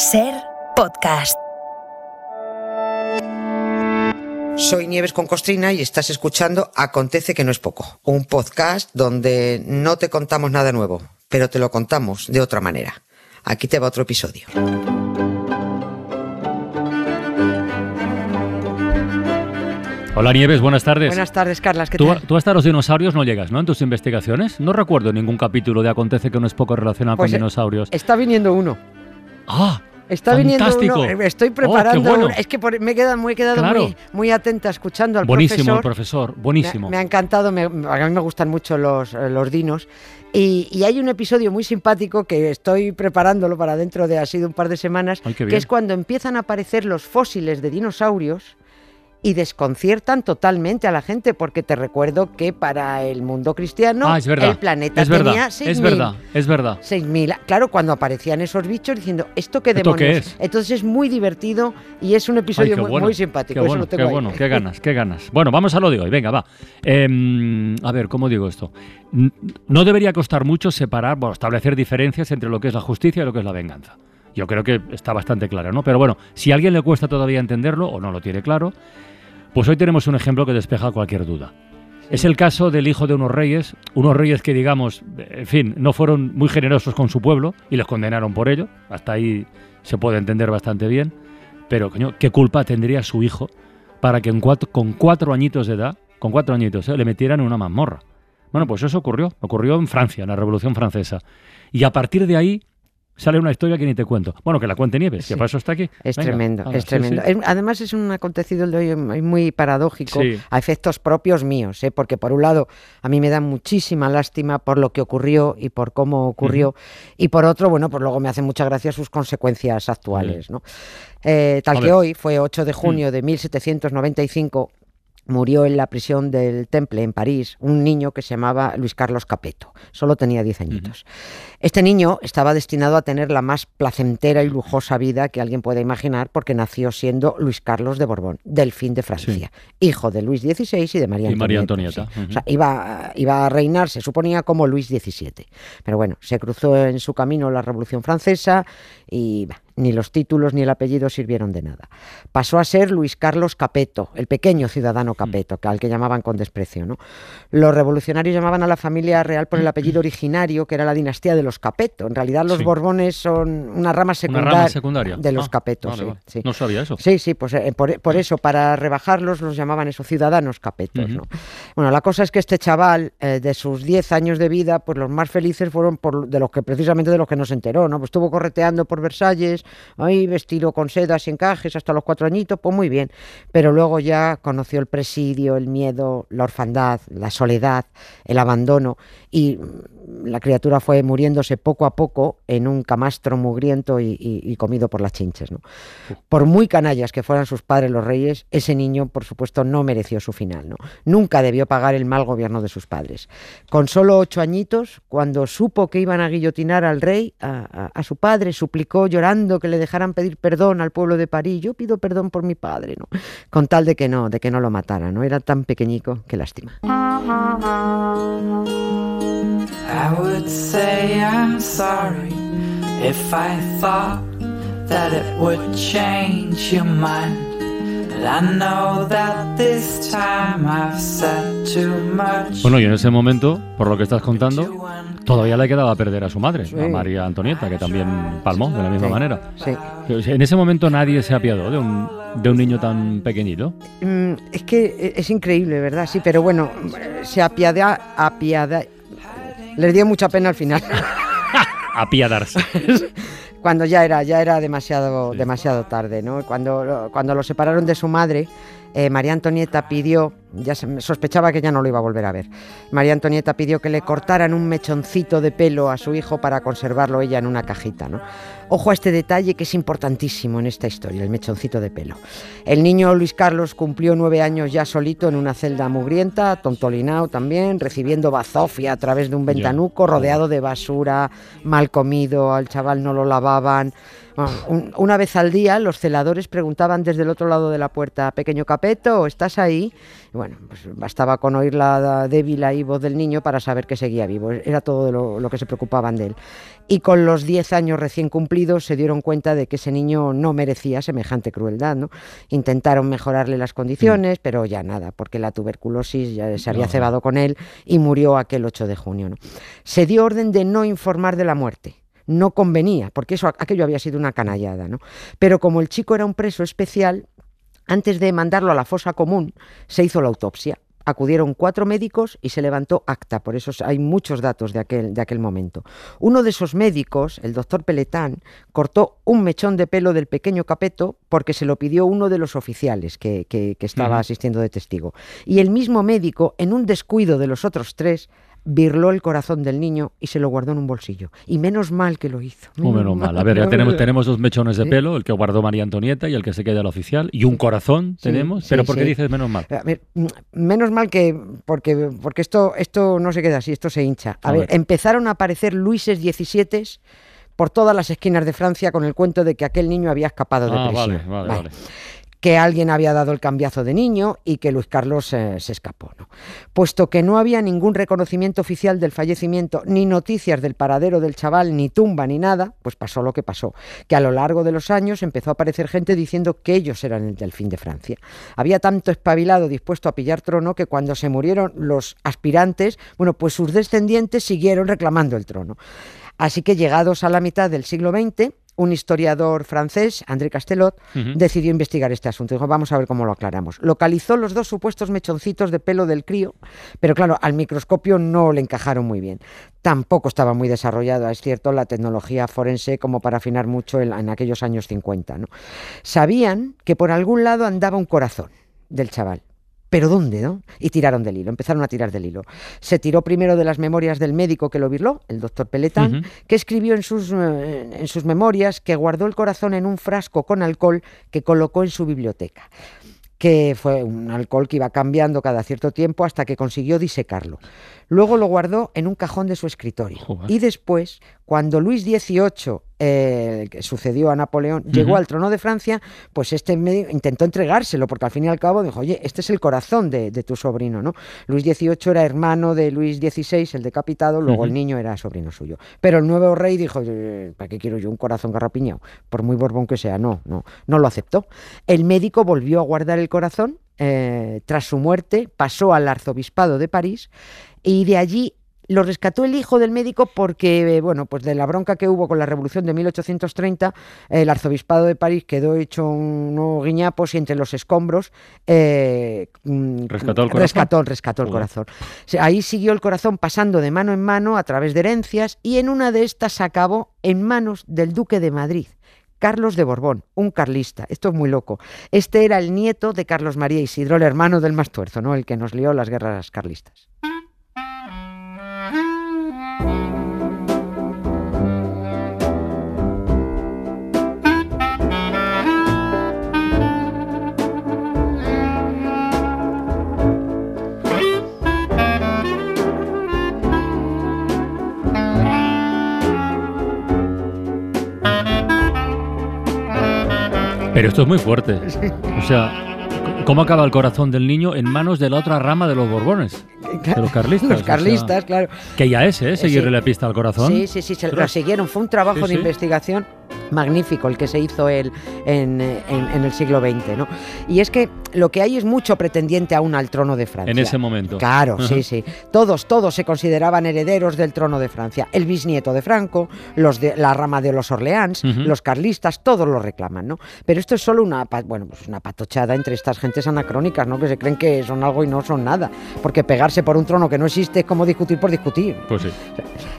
Ser podcast. Soy Nieves con Costrina y estás escuchando Acontece que no es poco, un podcast donde no te contamos nada nuevo, pero te lo contamos de otra manera. Aquí te va otro episodio. Hola Nieves, buenas tardes. Buenas tardes, Carlas. ¿qué Tú, tal? tú hasta los dinosaurios no llegas, ¿no? En tus investigaciones. No recuerdo ningún capítulo de Acontece que no es poco relacionado Pues, con eh, dinosaurios. Está viniendo uno. ¡Ah! Está viniendo fantástico. uno. eh, Estoy Oh, preparando. bueno. uno. Es que por- me he quedado, me he quedado Claro. muy, muy atenta escuchando al Buenísimo el profesor. profesor, buenísimo. Me, me ha encantado, me- a mí me gustan mucho los, eh, los dinos. Y, y hay un episodio muy simpático que estoy preparándolo para dentro de así de un par de semanas, Ay, que es cuando empiezan a aparecer los fósiles de dinosaurios y desconciertan totalmente a la gente, porque te recuerdo que para el mundo cristiano ah, el planeta es tenía verdad, 6.000. es verdad, es verdad. 6.000. Claro, cuando aparecían esos bichos diciendo, ¿esto qué ¿Esto qué demonios? es? Entonces es muy divertido y es un episodio Ay, muy, bueno, muy simpático. Qué eso bueno, lo tengo qué ahí. bueno, qué ganas, qué ganas. Bueno, vamos a lo de hoy, venga, va. Em, a ver, ¿cómo digo esto? No debería costar mucho separar, bueno, establecer diferencias entre lo que es la justicia y lo que es la venganza. Yo creo que está bastante claro, ¿no? Pero bueno, si a alguien le cuesta todavía entenderlo o no lo tiene claro, pues hoy tenemos un ejemplo que despeja cualquier duda. Es el caso del hijo de unos reyes, unos reyes que, digamos, en fin, no fueron muy generosos con su pueblo y los condenaron por ello. Hasta ahí se puede entender bastante bien. Pero, coño, ¿qué culpa tendría su hijo para que en cuatro- con cuatro añitos de edad, con cuatro añitos, eh, le metieran en una mazmorra? Bueno, pues eso ocurrió. Ocurrió en Francia, en la Revolución Francesa. Y a partir de ahí sale una historia que ni te cuento. Bueno, que la cuente Nieves, que Sí. para eso está aquí. Es Venga, tremendo, es tremendo. sí. Además es un acontecido el de hoy muy- paradójico a efectos propios míos, ¿eh? porque por un lado a mí me da muchísima lástima por lo que ocurrió y por cómo ocurrió, y por otro, bueno, pues luego me hace mucha gracia sus consecuencias actuales. ¿no? Eh, tal que. Mm. hoy fue 8 de junio de 1795. Murió en la prisión del Temple en París un niño que se llamaba Luis Carlos Capeto. Solo tenía 10 añitos. Este niño estaba destinado a tener la más placentera y lujosa vida que alguien pueda imaginar porque nació siendo Luis Carlos de Borbón, delfín de Francia, hijo de Luis XVI y de María Y María Antonieta. Antonieta. O sea, iba, iba a reinar, se suponía, como Luis XVII. Pero bueno, se cruzó en su camino la Revolución Francesa y bah, ni los títulos ni el apellido sirvieron de nada. Pasó a ser Luis Carlos Capeto, el pequeño ciudadano Capeto, que al que llamaban con desprecio. ¿no? Los revolucionarios llamaban a la familia real por el apellido originario, que era la dinastía de los Capeto. En realidad los Sí. Borbones son una rama Una secundaria, rama secundaria. de los Ah, Capetos. vale, sí, vale. sí. No sabía eso. Sí, sí, pues eh, por, por eso, para rebajarlos, los llamaban esos ciudadanos capetos. Bueno, la cosa es que este chaval, eh, de sus 10 años de vida, pues los más felices fueron por, de los que precisamente de los que no se enteró, ¿no? Pues estuvo correteando por Versalles, ahí vestido con sedas y encajes hasta los cuatro añitos, pues muy bien. Pero luego ya conoció el presidio, el miedo, la orfandad, la soledad, el abandono y la criatura fue muriéndose poco a poco en un camastro mugriento y, y- y comido por las chinches, ¿no? Por muy canallas que fueran sus padres los reyes, ese niño, por supuesto, no mereció su final. ¿no? Nunca debió pagar el mal gobierno de sus padres. Con solo ocho añitos, cuando supo que iban a guillotinar al rey, a, a- a su padre, suplicó llorando que le dejaran pedir perdón al pueblo de París. Yo pido perdón por mi padre, ¿no? Con tal de que no, de que no lo matara, ¿no? Era tan pequeñico, qué lástima. I would say I'm sorry if I thought that it would change your mind. But I know that this time I've said too much. Bueno, y en ese momento, por lo que estás contando, todavía le quedaba perder a su madre, Sí. a María Antonieta, que también palmó de la misma Sí. manera. Sí. En ese momento nadie se apiadó de un, de un niño tan pequeñito. Mm, es que e- es increíble, ¿verdad? Sí, pero bueno, se apiada, apiada. Les dio mucha pena al final. Apiadarse. cuando ya era ya era demasiado Sí. demasiado tarde no cuando cuando lo separaron de su madre eh, María Antonieta pidió ya se- sospechaba que ya no lo iba a volver a ver. María Antonieta pidió que le cortaran un mechoncito de pelo a su hijo para conservarlo ella en una cajita no ojo a este detalle que es importantísimo en esta historia el mechoncito de pelo. El niño Luis Carlos cumplió nueve años ya solito en una celda mugrienta tontolinao también recibiendo bazofia a través de un ventanuco rodeado de basura mal comido al chaval no lo lavaban un- una vez al día los celadores preguntaban desde el otro lado de la puerta, pequeño Capeto, ¿estás ahí? Y bueno, pues bastaba con oír la débil ahí voz del niño para saber que seguía vivo. Era todo lo, lo que se preocupaban de él. Y con los 10 años recién cumplidos se dieron cuenta de que ese niño no merecía semejante crueldad. ¿no? Intentaron mejorarle las condiciones, pero ya nada, porque la tuberculosis ya se había No. cebado con él y murió aquel 8 de junio. ¿no? Se dio orden de no informar de la muerte. No convenía, porque eso, aquello había sido una canallada. ¿no? Pero como el chico era un preso especial, antes de mandarlo a la fosa común, se hizo la autopsia. Acudieron cuatro médicos y se levantó acta, por eso hay muchos datos de aquel, de aquel momento. Uno de esos médicos, el doctor Peletán, cortó un mechón de pelo del pequeño Capeto porque se lo pidió uno de los oficiales que, que- que estaba asistiendo de testigo. Y el mismo médico, en un descuido de los otros tres, birló el corazón del niño y se lo guardó en un bolsillo. Y menos mal que lo hizo. Menos mal. A ver, ya tenemos, tenemos dos mechones de Sí. pelo, el que guardó María Antonieta y el que se queda el oficial, y un corazón Sí, tenemos. sí, pero ¿por qué dices menos mal? A ver, menos mal que porque porque esto esto no se queda así, esto se hincha. A, A ver, ver. empezaron a aparecer Luises XVII por todas las esquinas de Francia con el cuento de que aquel niño había escapado de Ah, prisión. vale, vale, Vale. vale. Que alguien había dado el cambiazo de niño y que Luis Carlos se escapó. ¿no? Puesto que no había ningún reconocimiento oficial del fallecimiento, ni noticias del paradero del chaval, ni tumba, ni nada, pues pasó lo que pasó. Que a lo largo de los años empezó a aparecer gente diciendo que ellos eran el delfín de Francia. Había tanto espabilado dispuesto a pillar trono que cuando se murieron los aspirantes, bueno, pues sus descendientes siguieron reclamando el trono. Así que llegados a la mitad del siglo XX, un historiador francés, André Castelot, decidió investigar este asunto. Dijo, vamos a ver cómo lo aclaramos. Localizó los dos supuestos mechoncitos de pelo del crío, pero claro, al microscopio no le encajaron muy bien. Tampoco estaba muy desarrollada, es cierto, la tecnología forense como para afinar mucho en, en aquellos años 50. ¿no? Sabían que por algún lado andaba un corazón del chaval. ¿Pero dónde, no? Y tiraron del hilo, empezaron a tirar del hilo. Se tiró primero de las memorias del médico que lo virló, el doctor Peletán, que escribió en sus, eh, en sus memorias que guardó el corazón en un frasco con alcohol que colocó en su biblioteca que fue un alcohol que iba cambiando cada cierto tiempo hasta que consiguió disecarlo. Luego lo guardó en un cajón de su escritorio. Joder. Y después, cuando Luis XVIII, eh, que sucedió a Napoleón, llegó al trono de Francia, pues este medio- intentó entregárselo, porque al fin y al cabo dijo, oye, este es el corazón de, de tu sobrino, ¿no? Luis XVIII era hermano de Luis XVI, el decapitado, luego el niño era sobrino suyo. Pero el nuevo rey dijo, "Eh, ¿para qué quiero yo un corazón garrapiñado? Por muy borbón que sea, no, no, no lo aceptó. El médico volvió a guardar el corazón, eh, tras su muerte pasó al arzobispado de París y de allí lo rescató el hijo del médico porque, eh, bueno, pues de la bronca que hubo con la revolución de 1830, el arzobispado de París quedó hecho unos guiñapos y entre los escombros eh, mm, ¿Rescató el corazón? rescató, rescató el corazón. Ahí siguió el corazón pasando de mano en mano a través de herencias y en una de estas acabó en manos del duque de Madrid. Carlos de Borbón, un carlista. Esto es muy loco. Este era el nieto de Carlos María Isidro, el hermano del más tuerzo, ¿no? El que nos lió las guerras carlistas. Pero esto es muy fuerte. O sea, ¿cómo acaba el corazón del niño en manos de la otra rama de los Borbones? De los carlistas. Los o sea, carlistas, claro. que ya es, ¿eh? Seguirle Sí. la pista al corazón. Sí, sí, sí, se lo siguieron. Fue un trabajo Sí, de sí. investigación magnífico el que se hizo él en, en- en el siglo XX, ¿no? Y es que lo que hay es mucho pretendiente aún al trono de Francia. En ese momento. Claro, Ajá. sí, sí. Todos, todos se consideraban herederos del trono de Francia. El bisnieto de Franco, los de la rama de los Orleans, los carlistas, todos lo reclaman, ¿no? Pero esto es solo una, bueno, pues una patochada entre estas gentes anacrónicas, ¿no? Que se creen que son algo y no son nada. Porque pegarse por un trono que no existe es como discutir por discutir. Pues sí.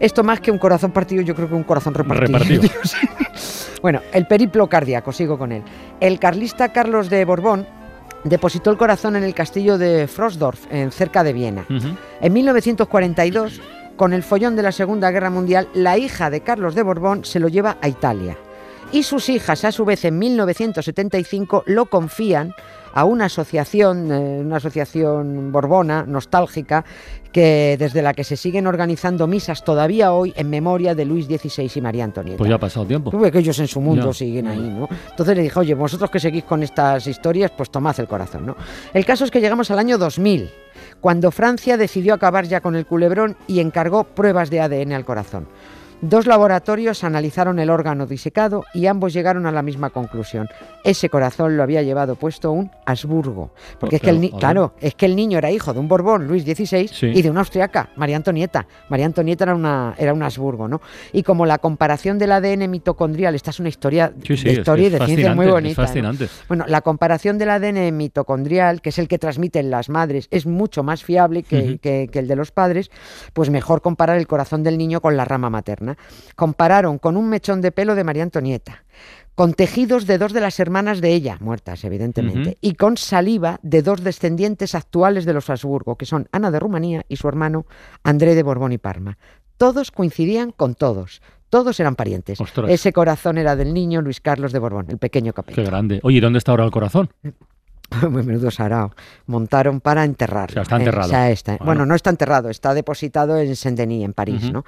Esto más que un corazón partido, yo creo que un corazón repartido. Repartido. Bueno, el periplo cardíaco, sigo con él. El carlista Carlos de Borbón depositó el corazón en el castillo de Frosdorf, en cerca de Viena. En 1942, con el follón de la Segunda Guerra Mundial, la hija de Carlos de Borbón se lo lleva a Italia. Y sus hijas, a su vez, en 1975 lo confían a una asociación, eh, una asociación borbona, nostálgica, que desde la que se siguen organizando misas todavía hoy en memoria de Luis XVI y María Antonieta. Pues ya ha pasado tiempo. Tú ves que ellos en su mundo Ya. siguen ahí, ¿no? Entonces le dije, oye, vosotros que seguís con estas historias, pues tomad el corazón, ¿no? El caso es que llegamos al año 2000, cuando Francia decidió acabar ya con el culebrón y encargó pruebas de ADN al corazón. Dos laboratorios analizaron el órgano disecado y ambos llegaron a la misma conclusión. Ese corazón lo había llevado puesto un Habsburgo. Porque Oh, es que el claro, es que el niño era hijo de un Borbón, Luis XVI, Sí. y de una austriaca, María Antonieta. María Antonieta era una era un Habsburgo, ¿no? Y como la comparación del ADN mitocondrial, esta es una historia Sí, sí, de es historia y es de ciencia muy es bonita. ¿no? fascinante. Bueno, la comparación del ADN mitocondrial, que es el que transmiten las madres, es mucho más fiable que- que el de los padres, pues mejor comparar el corazón del niño con la rama materna. Compararon con un mechón de pelo de María Antonieta, con tejidos de dos de las hermanas de ella, muertas evidentemente, y con saliva de dos descendientes actuales de los Habsburgo, que son Ana de Rumanía y su hermano André de Borbón y Parma. Todos coincidían con todos. Todos eran parientes. Ostras. Ese corazón era del niño Luis Carlos de Borbón, el pequeño capello. Qué grande. Oye, ¿y dónde está ahora el corazón? Muy menudo sarao. Montaron para enterrarlo. O sea, está Eh, enterrado. o sea, está- Bueno. Bueno, no está enterrado, está depositado en Saint-Denis, en París. ¿no?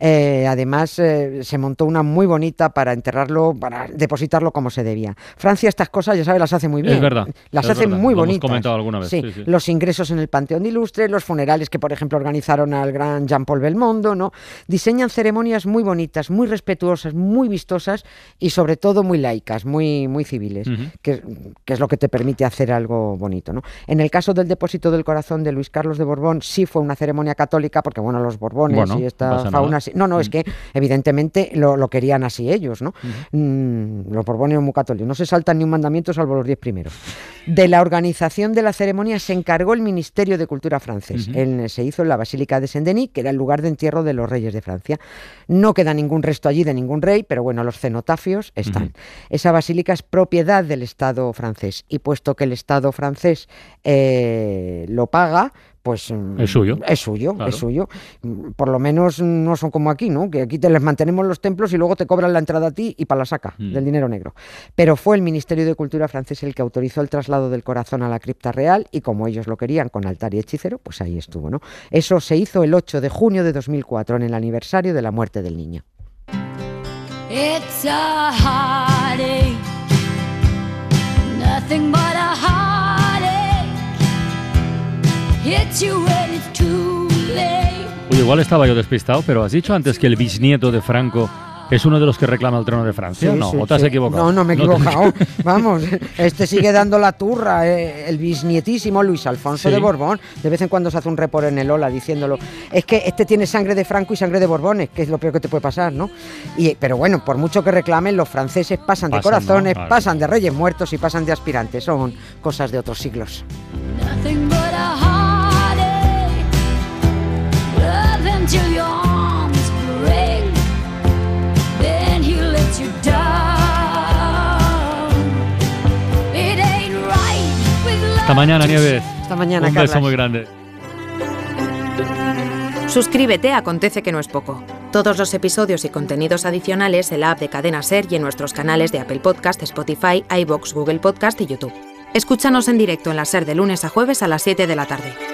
Eh, además, eh, se montó una muy bonita para enterrarlo, para depositarlo como se debía. Francia estas cosas, ya sabes, las hace muy bien. Es verdad, Las es hace verdad, muy lo hemos bonitas. comentado alguna vez, Sí, sí, sí. los ingresos en el Panteón de Ilustres, los funerales que, por ejemplo, organizaron al gran Jean-Paul Belmondo, ¿no? Diseñan ceremonias muy bonitas, muy respetuosas, muy vistosas y, sobre todo, muy laicas, muy, muy civiles que es lo que te permite hacer algo bonito. ¿no? En el caso del depósito del corazón de Luis Carlos de Borbón, sí fue una ceremonia católica, porque bueno, los Borbones Bueno, y esta fauna. No, no, es Mm. que evidentemente lo, lo querían así ellos, ¿no? Mm, los Borbones muy católicos, no se saltan ni un mandamiento salvo los diez primeros. De la organización de la ceremonia se encargó el Ministerio de Cultura francés. En- se hizo en la Basílica de Saint-Denis, que era el lugar de entierro de los reyes de Francia. No queda ningún resto allí de ningún rey, pero bueno, los cenotafios están. Esa basílica es propiedad del Estado francés y puesto que el Estado francés eh, lo paga, pues mm, Es suyo. Es suyo, Claro. es suyo. Mm, Por lo menos no son como aquí, ¿no? Que aquí te les mantenemos los templos y luego te cobran la entrada a ti y para la saca Mm. del dinero negro. Pero fue el Ministerio de Cultura francés el que autorizó el traslado del corazón a la cripta real y como ellos lo querían con altar y hechicero, pues ahí estuvo, ¿no? Eso se hizo el 8 de junio de 2004 en el aniversario de la muerte del niño. It's a heartache, nothing but a heartache. Oye, igual estaba yo despistado, pero has dicho antes que el bisnieto de Franco es uno de los que reclama el trono de Francia. Sí, no, sí, o te has sí. equivocado. No, no me he te- equivocado. Vamos, este sigue dando la turra. eh, el bisnietísimo Luis Alfonso Sí. de Borbón. De vez en cuando se hace un report en el Ola diciéndolo. Es que este tiene sangre de Franco y sangre de Borbones, que es lo peor que te puede pasar, ¿no? Y, pero bueno, por mucho que reclamen, los franceses pasan de Pasan, ¿no? corazones, Claro. pasan de reyes muertos y pasan de aspirantes. Son cosas de otros siglos. Until your arms break. Then he lets you down. It ain't right with love. Hasta mañana, Nieves. Hasta mañana, Un beso Carlas. muy grande. Suscríbete a Acontece que no es poco. Todos los episodios y contenidos adicionales en la app de Cadena Ser y en nuestros canales de Apple Podcast, Spotify, iBox, Google Podcast y YouTube. Escúchanos en directo en la Ser de lunes a jueves a las 7 de la tarde.